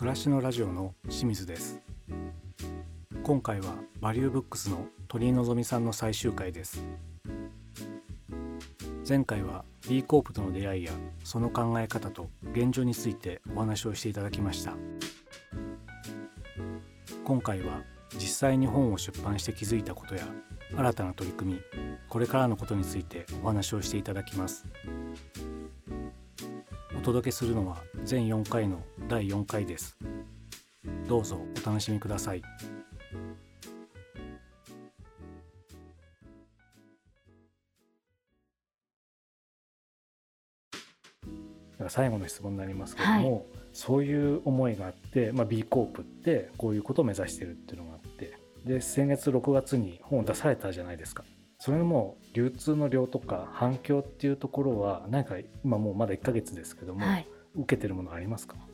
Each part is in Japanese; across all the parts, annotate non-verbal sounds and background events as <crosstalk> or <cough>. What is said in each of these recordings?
暮らしのラジオの清水です。今回はバリューブックスの鳥居のさんの最終回です。前回は B コープとの出会いやその考え方と現状についてお話をしていただきました。今回は実際に本を出版して気づいたことや新たな取り組みこれからのことについてお話をしていただきます。お届けするのは全4回の第4回です。どうぞお楽しみください。最後の質問になりますけれども、はい、そういう思いがあって、まあ、B コープってこういうことを目指してるっていうのがあってで先月6月に本を出されたじゃないですか。それも流通の量とか反響っていうところは何か今もうまだ1か月ですけども、はい、受けてるものありますか？はい、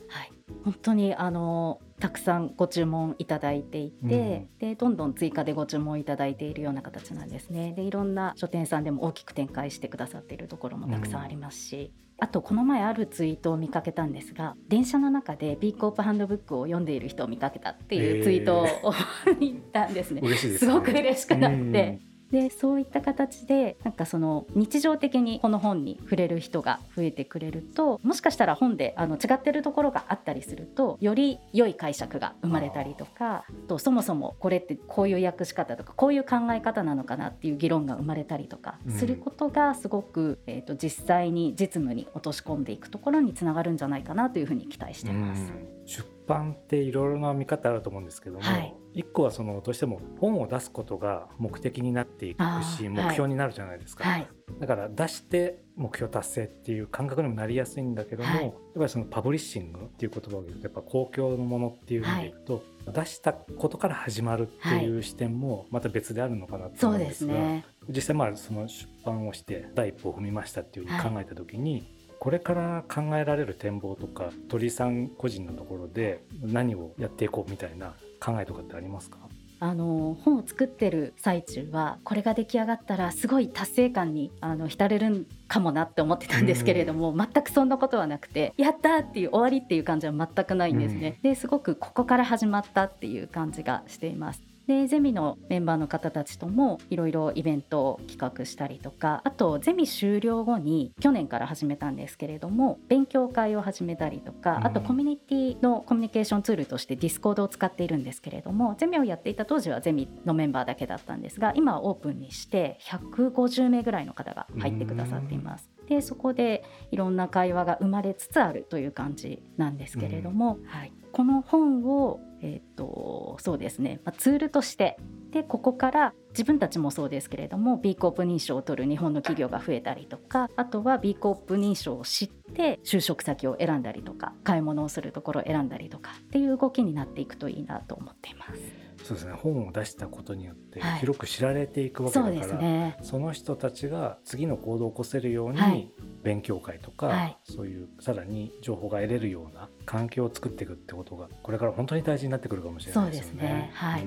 本当にあのたくさんご注文いただいていて、うん、でどんどん追加でご注文いただいているような形なんですね。でいろんな書店さんでも大きく展開してくださっているところもたくさんありますし、うん、あとこの前あるツイートを見かけたんですが電車の中で B コープハンドブックを読んでいる人を見かけたっていうツイートを、えー、<laughs> 見たんですね。すすごく嬉しくなって、でそういった形でなんかその日常的にこの本に触れる人が増えてくれるともしかしたら本であの違ってるところがあったりするとより良い解釈が生まれたりとかとそもそもこれってこういう訳し方とかこういう考え方なのかなっていう議論が生まれたりとかすることがすごく、うん、えーと、実際に実務に落とし込んでいくところにつながるんじゃないかなというふうに期待してます。出版っていろいろな見方あると思うんですけども、はい一個はそのどうしても本を出すことが目的になっていくし目標になるじゃないですか、はい、だから出して目標達成っていう感覚にもなりやすいんだけども、はい、やっぱりそのパブリッシングっていう言葉を言うとやっぱ公共のものっていう意味でいくと、はい、出したことから始まるっていう視点もまた別であるのかなと思うんですが、ね、実際まあその出版をして第一歩を踏みましたっていうふうに考えた時に、これから考えられる展望とか鳥さん個人のところで何をやっていこうみたいな考えとかってありますか？あの本を作ってる最中はこれが出来上がったらすごい達成感にあの浸れるかもなって思ってたんですけれども、うん、全くそんなことはなくてやったっていう終わりっていう感じは全くないんですね。うん、ですごくここから始まったっていう感じがしています。でゼミのメンバーの方たちともいろいろイベントを企画したりとかあとゼミ終了後に去年から始めたんですけれども勉強会を始めたりとかあとコミュニティのコミュニケーションツールとしてディスコードを使っているんですけれどもゼミをやっていた当時はゼミのメンバーだけだったんですが今はオープンにして150名ぐらいの方が入ってくださっています。でそこでいろんな会話が生まれつつあるという感じなんですけれども、はい、この本をえーと、そうですね、まあ、ツールとして。でここから自分たちもそうですけれども B コープ認証を取る日本の企業が増えたりとかあとは B コープ認証を知って就職先を選んだりとか買い物をするところを選んだりとかっていう動きになっていくといいなと思っています。そうですね。本を出したことによって広く知られていくわけだから、はいそね、その人たちが次の行動を起こせるように、勉強会とか、はい、そういうさらに情報が得れるような環境を作っていくってことがこれから本当に大事になってくるかもしれないですね。そうですね。はい、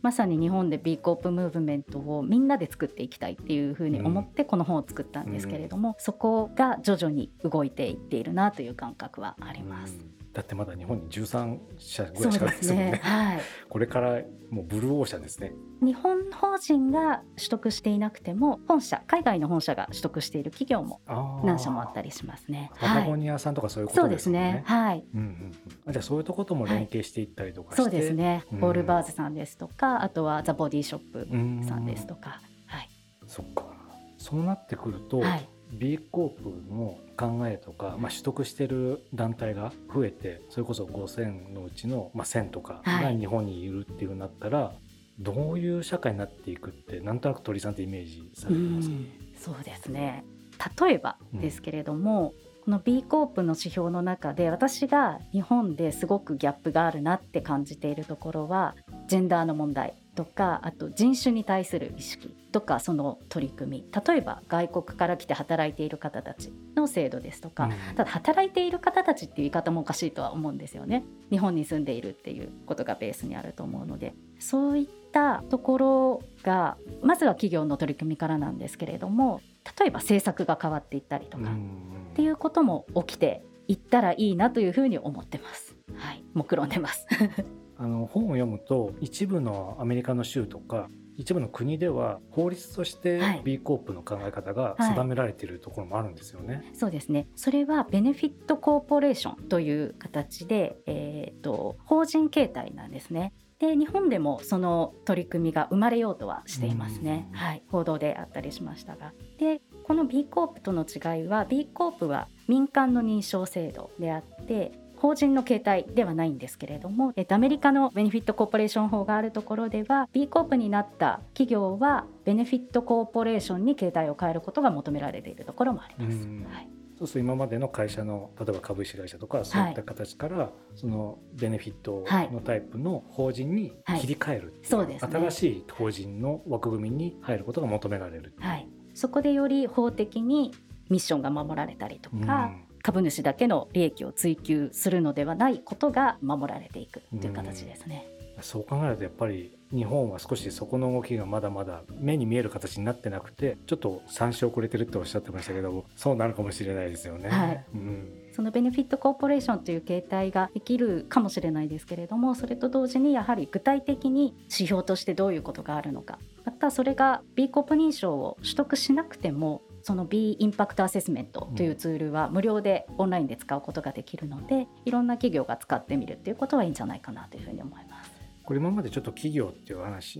まさに日本で B コープムーブメントをみんなで作っていきたいっていうふうに思ってこの本を作ったんですけれども、うん、そこが徐々に動いていっているなという感覚はあります。だってまだ日本に13社ぐらいしかないですもんね。ねはい、<laughs> これからもうブルーオーシャンですね。日本法人が取得していなくても本社海外の本社が取得している企業も何社もあったりしますね。パタゴニアさんとかそういうことですね。はい、そうですね。はい。うんうんうん。じゃあそういうとことも連携していったりとか、はい、そうですね。ボールバーズさんですとか、あとはザボディショップさんですとか。はい。そっか。そうなってくると。はい B コープの考えとか、まあ、取得してる団体が増えてそれこそ5,000のうちの、まあ、1,000とかが日本にいるっていうふうになったら、はい、どういう社会になっていくってなんとなく鳥さんってイメージされてますか、そうですね。例えばですけれども、うん、この B コープの指標の中で私が日本ですごくギャップがあるなって感じているところはジェンダーの問題とかあと人種に対する意識とかその取り組み。例えば外国から来て働いている方たちの制度ですとか、うん、ただ働いている方たちっていう言い方もおかしいとは思うんですよね。日本に住んでいるっていうことがベースにあると思うので。そういったところがまずは企業の取り組みからなんですけれども例えば政策が変わっていったりとかっていうことも起きていったらいいなというふうに思ってます。はい、目論んでますあの本を読むと一部のアメリカの州とか一部の国では法律として B コープの考え方が定められているところもあるんですよね。はいはい、そうですね。それはベネフィットコーポレーションという形で、えっ、ー、と法人形態なんですね。で日本でもその取り組みが生まれようとはしていますね。はい、報道であったりしましたが。でこの B コープとの違いは B コープは民間の認証制度であって法人の形態ではないんですけれども、えっと、アメリカのベネフィットコーポレーション法があるところでは B コープになった企業はベネフィットコーポレーションに形態を変えることが求められているところもあります。はい。そうすると今までの会社の例えば株式会社とかそういった形から、はい、そのベネフィットのタイプの法人に切り替える、はい、そうです、ね、新しい法人の枠組みに入ることが求められる、はい、そこでより法的にミッションが守られたりとか、うん株主だけの利益を追求するのではないことが守られていくという形ですね。うそう考えるとやっぱり日本は少しそこの動きがまだまだ目に見える形になってなくてちょっと参照遅れてるっておっしゃってましたけどそうなるかもしれないですよね。はい、うん、そのベネフィットコーポレーションという形態ができるかもしれないですけれどもそれと同時にやはり具体的に指標としてどういうことがあるのかまたそれが B コープ認証を取得しなくてもその B インパクトアセスメントというツールは無料でオンラインで使うことができるのでいろんな企業が使ってみるっていうことはいいんじゃないかなというふうに思います。これ今までちょっと企業っていう話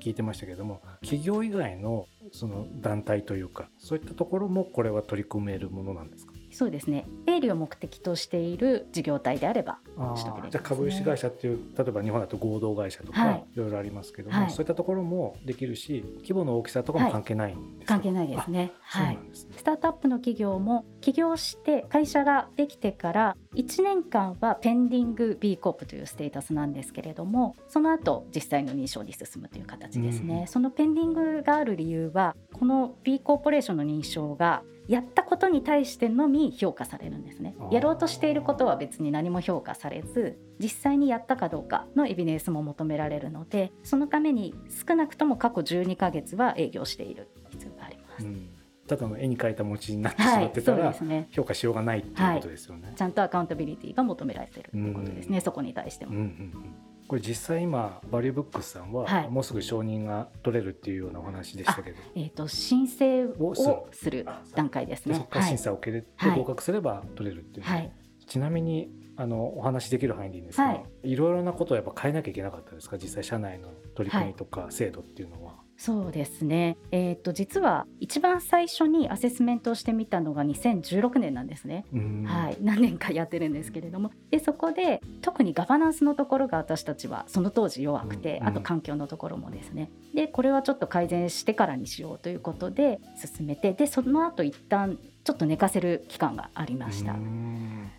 聞いてましたけども、はい、企業以外のその団体というかそういったところもこれは取り組めるものなんですか？そうですね。営利を目的としている事業体であれば取得できね、じゃあ株式会社っていう例えば日本だと合同会社とか、い、ろいろありますけども、はい、そういったところもできるし規模の大きさとかも関係ないんですか、はい、関係ないですね。はい、スタートアップの企業も起業して会社ができてから1年間はペンディング B コープというステータスなんですけれどもその後実際の認証に進むという形ですね、うん、そのペンディングがある理由はこの B コーポレーションの認証がやったことに対してのみ評価されるんですね。やろうとしていることは別に何も評価されず実際にやったかどうかのエビデンスも求められるのでそのために少なくとも過去12ヶ月は営業している必要があります。うん。ただの絵に描いた餅になってしまってたら、はいね、評価しようがないっていうことですよね、はい、ちゃんとアカウンタビリティが求められているということですね、うん、そこに対しても。うんうんうんこれ実際今バリューブックスさんはもうすぐ承認が取れるっていうようなお話でしたけど、えっ、ー、と申請をする段階ですね。そこから審査を受けて合格すれば取れるっていう、はい、ちなみにあのお話できる範囲でいいんですが、はい、いろいろなことをやっぱ変えなきゃいけなかったですか？実際社内の取り組みとか制度っていうのは。そうですね、えーと、実は一番最初にアセスメントをしてみたのが2016年なんですね、はい、何年かやってるんですけれども。でそこで特にガバナンスのところが私たちはその当時弱くて、あと環境のところもですね。でこれはちょっと改善してからにしようということで進めてでその後一旦ちょっと寝かせる期間がありました。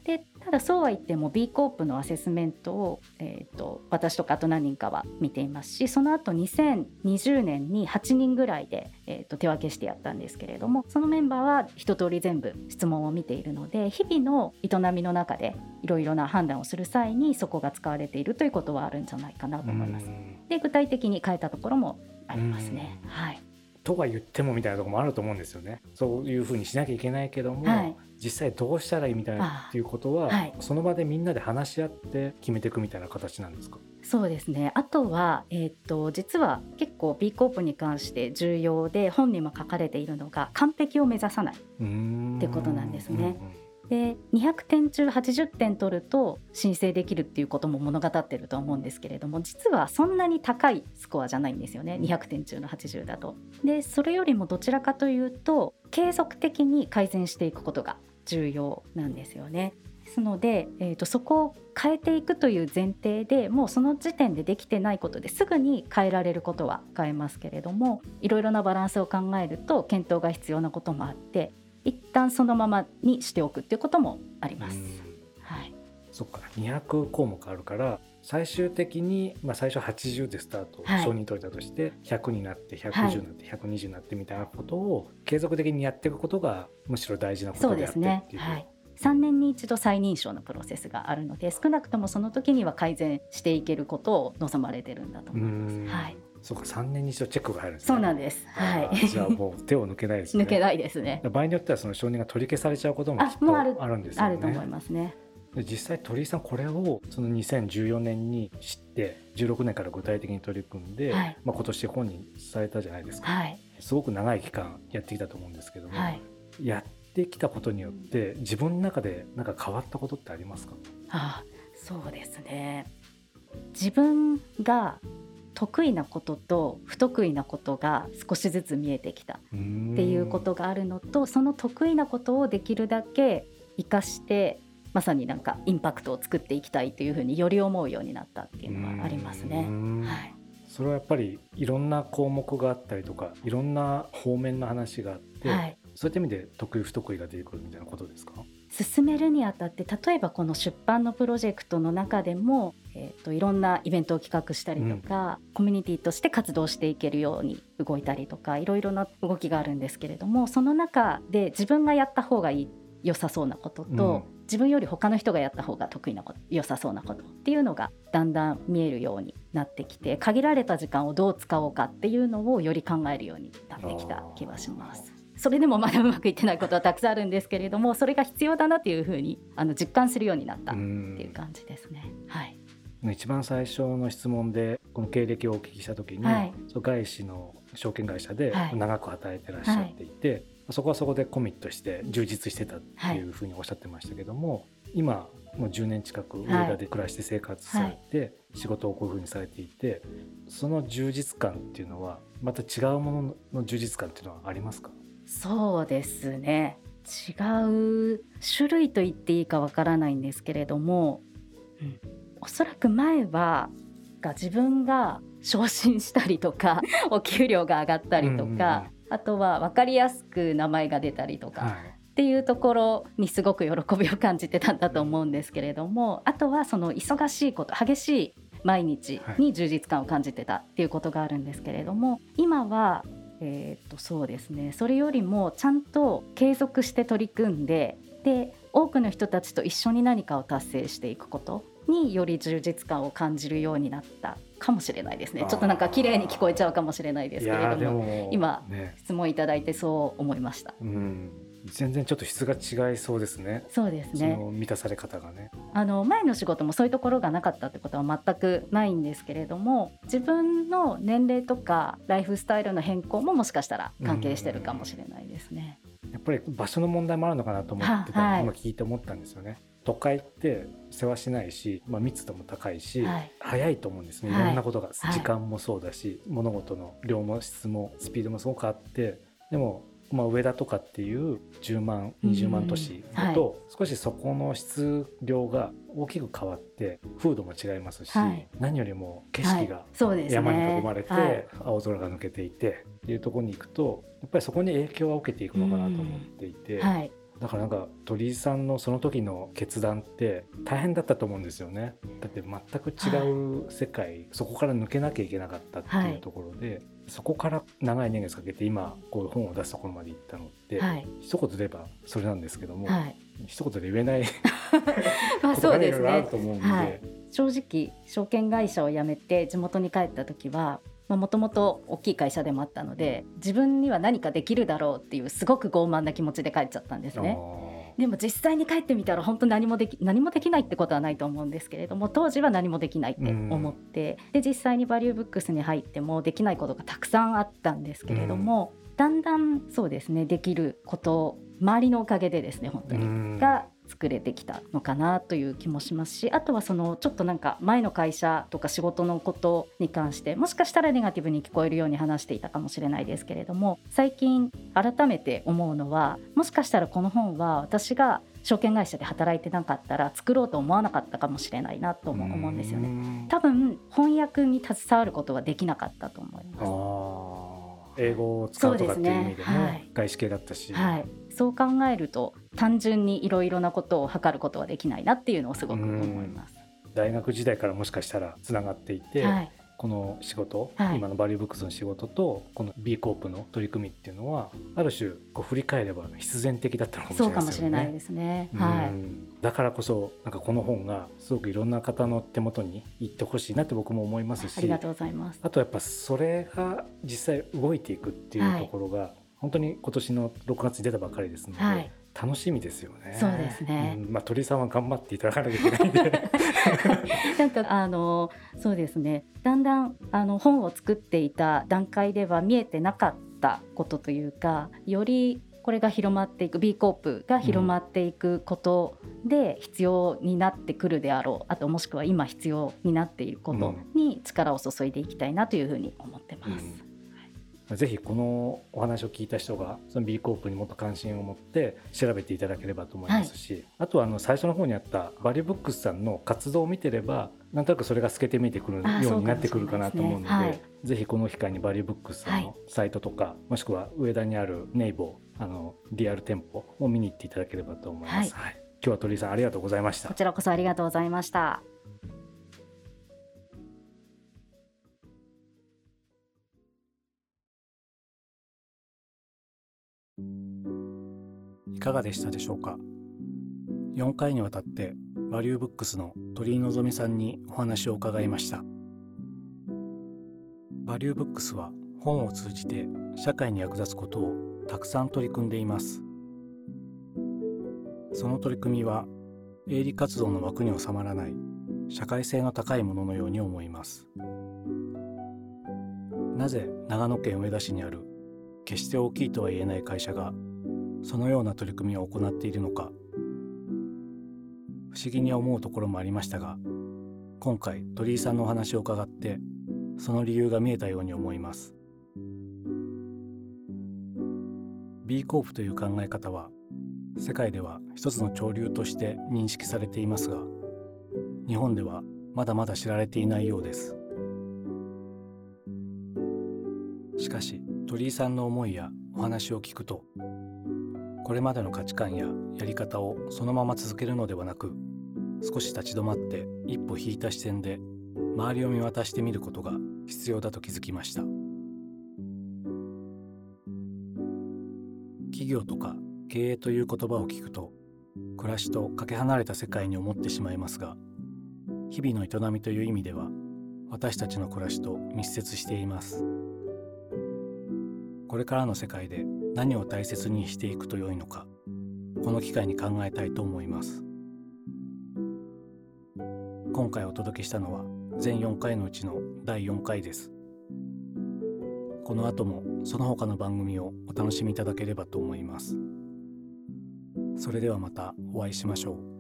でただそうは言っても B コープのアセスメントを、えーと、私とかあと何人かは見ていますしその後2020年に8人ぐらいで、えーと、手分けしてやったんですけれどもそのメンバーは一通り全部質問を見ているので日々の営みの中でいろいろな判断をする際にそこが使われているということはあるんじゃないかなと思います。で具体的に変えたところもありますね。はいとは言ってもみたいなところもあると思うんですよね。そういうふうにしなきゃいけないけども、はい、実際どうしたらいいみたいなっていうことは、はい、その場でみんなで話し合って決めていくみたいな形なんですか？そうですね。あとは、えー、っと実は結構 B コープに関して重要で本にも書かれているのが完璧を目指さないってことなんですね。うんうんで200点中80点取ると申請できるっていうことも物語ってると思うんですけれども実はそんなに高いスコアじゃないんですよね200点中の80だと。でそれよりもどちらかというと継続的に改善していくことが重要なんですよね。ですので、えーと、そこを変えていくという前提でもうその時点でできてないことですぐに変えられることは変えますけれどもいろいろなバランスを考えると検討が必要なこともあって一旦そのままにしておくっていうこともあります。はい、そっか200項目あるから最終的に、まあ、最初80でスタート、はい、承認取れたとして100になって110になって、はい、120になってみたいなことを継続的にやっていくことがむしろ大事なことであってっていう。はい3年に一度再認証のプロセスがあるので少なくともその時には改善していけることを望まれてるんだと思います。はいそうか3年に一度チェックが入るんです、ね、そうなんです。はい。じゃあもう手を抜けないですね。<laughs> 抜けないですね。場合によってはその承認が取り消されちゃうこともきっとあるんですよね。あると思いますね。で実際鳥居さんこれをその2014年に知って16年から具体的に取り組んで、はい、まあ、今年本にされたじゃないですか、はい、すごく長い期間やってきたと思うんですけども、はい、やってきたことによって自分の中で何か変わったことってありますか？あそうですね。自分が得意なことと不得意なことが少しずつ見えてきたっていうことがあるのとその得意なことをできるだけ生かしてまさになんかインパクトを作っていきたいというふうにより思うようになったっていうのはありますね。はい、それはやっぱりいろんな項目があったりとかいろんな方面の話があって、はい、そういった意味で得意不得意が出てくるみたいなことですか？進めるにあたって例えばこの出版のプロジェクトの中でも、えーと、いろんなイベントを企画したりとか、うん、コミュニティとして活動していけるように動いたりとかいろいろな動きがあるんですけれどもその中で自分がやった方がいい良さそうなことと、うん、自分より他の人がやった方が得意なこと良さそうなことっていうのがだんだん見えるようになってきて限られた時間をどう使おうかっていうのをより考えるようになってきた気がします。それでもまだうまくいってないことはたくさんあるんですけれどもそれが必要だなっていうふうにあの実感するようになったっていう感じですね。はい、一番最初の質問でこの経歴をお聞きした時に、はい、外資の証券会社で長く働いてらっしゃっていて、はい、そこはそこでコミットして充実してたっていうふうにおっしゃってましたけども、今もう10年近く上田で暮らして生活されて、仕事をこういうふうにされていてその充実感っていうのはまた違うものの充実感っていうのはありますか？そうですね。違う種類と言っていいかわからないんですけれども、うん、おそらく前はが自分が昇進したりとかお給料が上がったりとか、あとは分かりやすく名前が出たりとか、はい、っていうところにすごく喜びを感じてたんだと思うんですけれどもあとはその忙しいこと激しい毎日に充実感を感じてたっていうことがあるんですけれども今はえー、とそうですねそれよりもちゃんと継続して取り組んでで多くの人たちと一緒に何かを達成していくことにより充実感を感じるようになったかもしれないですねちょっとなんか綺麗に聞こえちゃうかもしれないですけれども今、ね、質問いただいてそう思いました。うん全然ちょっと質が違いそうですね。そうですね。満たされ方がね。あの前の仕事もそういうところがなかったってことは全くないんですけれども、自分の年齢とかライフスタイルの変更ももしかしたら関係してるかもしれないですね。やっぱり場所の問題もあるのかなと思ってた、はい、今聞いて思ったんですよね。都会って世話しないし、まあ、密度も高いし、はい、早いと思うんですね。い。ろんなことが、はい、時間もそうだし、物事の量も質もスピードもすごくあってでもまあ、上田とかっていう10万20万都市だと、少しそこの質量が大きく変わって風土も違いますし、はい、何よりも景色が山に囲まれて、青空が抜けていてっていうところに行くとやっぱりそこに影響は受けていくのかなと思っていて。はいだからなんか鳥居さんのその時の決断って大変だったと思うんですよね。だって全く違う世界、はい、そこから抜けなきゃいけなかったっていうところで、はい、そこから長い年月かけて今こう本を出すところまで行ったのって、はい、一言で言えばそれなんですけども、はい、一言で言えない <laughs> まあそうですね。正直証券会社を辞めて地元に帰った時はもともと大きい会社でもあったので自分には何かできるだろうっていうすごく傲慢な気持ちで帰っちゃったんですね。でも実際に帰ってみたら本当何もでき何もできないってことはないと思うんですけれども当時は何もできないって思って、で実際にバリューブックスに入ってもできないことがたくさんあったんですけれども、だんだんそうですねできること周りのおかげでですね本当に。が作れてきたのかなという気もしますしあとはそのちょっとなんか前の会社とか仕事のことに関してもしかしたらネガティブに聞こえるように話していたかもしれないですけれども最近改めて思うのはもしかしたらこの本は私が証券会社で働いてなかったら作ろうと思わなかったかもしれないなとも思うんですよね。多分翻訳に携わることはできなかったと思います。英語を使うとかっていう意味でも外資系だったし、はい、そう考えると単純にいろいろなことを測ることはできないなっていうのをすごく思います。大学時代からもしかしたらつながっていて、はい、この仕事、はい、今のバリューブックスの仕事とこの B コープの取り組みっていうのはある種こう振り返れば必然的だったのかもしれないですね。そうかもしれないですね。はい。だからこそなんかこの本がすごくいろんな方の手元に行ってほしいなって僕も思いますし、ありがとうございます。あとやっぱそれが実際動いていくっていうところが、はい本当に今年の6月に出たばかりですので、はい、楽しみですよね。そうですね。うん、まあ鳥さんは頑張っていただかなきゃいけないんで。<laughs> なんかあのそうですね。だんだんあの本を作っていた段階では見えてなかったことというか、よりこれが広まっていく B コープが広まっていくことで必要になってくるであろう、あともしくは今必要になっていることに力を注いでいきたいなというふうに思ってます。うんぜひこのお話を聞いた人がその B コープにもっと関心を持って調べていただければと思いますし、はい、あとはあの最初の方にあったバリューブックスさんの活動を見てればなんとなくそれが透けて見えてくるようになってくるかなと思うので、ねはい、ぜひこの機会にバリューブックスさんのサイトとか、はい、もしくは上田にあるネイボーあのリアル店舗を見に行っていただければと思います。はい、今日は鳥居さんありがとうございました。こちらこそありがとうございました。いかがでしたでしょうか？4回にわたってバリューブックスの鳥居望さんにお話を伺いました。バリューブックスは本を通じて社会に役立つことをたくさん取り組んでいます。その取り組みは営利活動の枠に収まらない社会性の高いもののように思います。なぜ長野県上田市にある決して大きいとは言えない会社がそのような取り組みを行っているのか。不思議に思うところもありましたが今回鳥居さんのお話を伺ってその理由が見えたように思います。B コープという考え方は世界では一つの潮流として認識されていますが日本ではまだまだ知られていないようです。しかし鳥居さんの思いやお話を聞くとこれまでの価値観ややり方をそのまま続けるのではなく少し立ち止まって一歩引いた視線で周りを見渡してみることが必要だと気づきました。企業とか経営という言葉を聞くと暮らしとかけ離れた世界に思ってしまいますが日々の営みという意味では私たちの暮らしと密接しています。これからの世界で何を大切にしていくと良いのかこの機会に考えたいと思います。今回お届けしたのは全4回のうちの第4回です。この後もその他の番組をお楽しみいただければと思います。それではまたお会いしましょう。